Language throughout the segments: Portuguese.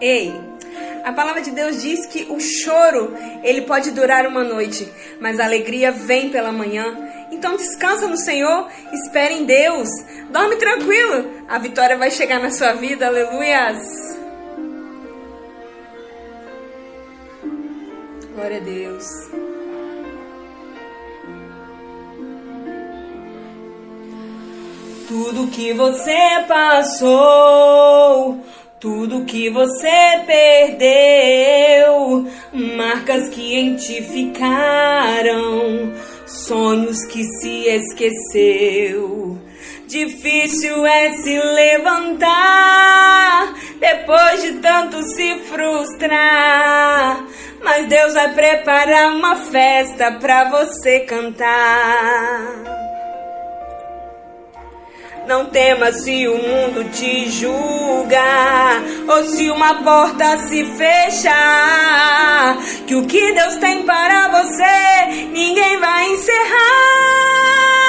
Ei, a palavra de Deus diz que o choro, ele pode durar uma noite, mas a alegria vem pela manhã. Então descansa no Senhor, espere em Deus, dorme tranquilo, a vitória vai chegar na sua vida, aleluias. Glória a Deus. Tudo que você passou, tudo que você perdeu, marcas que em ti ficaram, sonhos que se esqueceu. Difícil é se levantar depois de tanto se frustrar. Mas Deus vai preparar uma festa pra você cantar. Não temas se o mundo te julga ou se uma porta se fecha. Que o que Deus tem para você ninguém vai encerrar.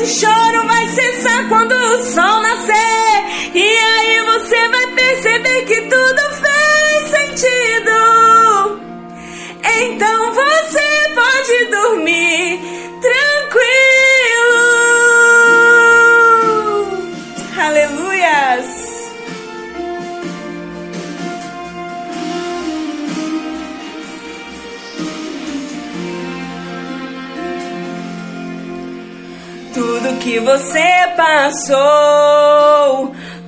Esse choro vai cessar quando o sol nascer. E que você passou,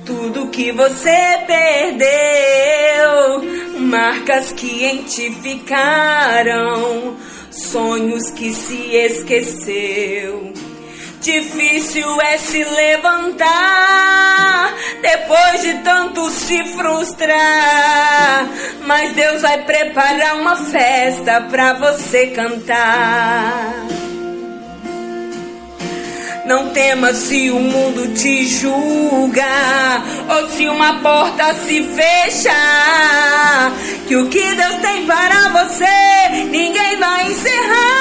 tudo que você perdeu, marcas que em ti ficaram, sonhos que se esqueceu. Difícil é se levantar depois de tanto se frustrar. Mas Deus vai preparar uma festa pra você cantar. Não temas se o mundo te julga ou se uma porta se fecha. Que o que Deus tem para você ninguém vai encerrar.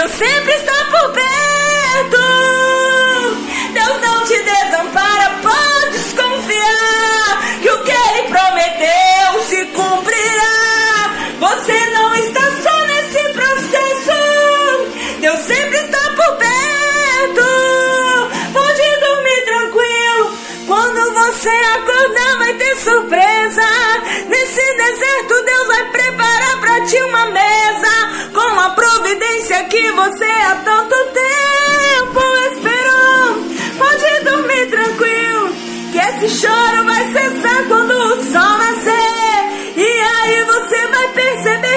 Deus sempre você há tanto tempo esperou. Pode dormir tranquilo, que esse choro vai cessar quando o sol nascer. E aí você vai perceber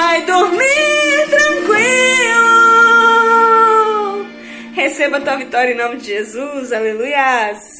Vai dormir tranquilo. Receba tua vitória em nome de Jesus. Aleluias.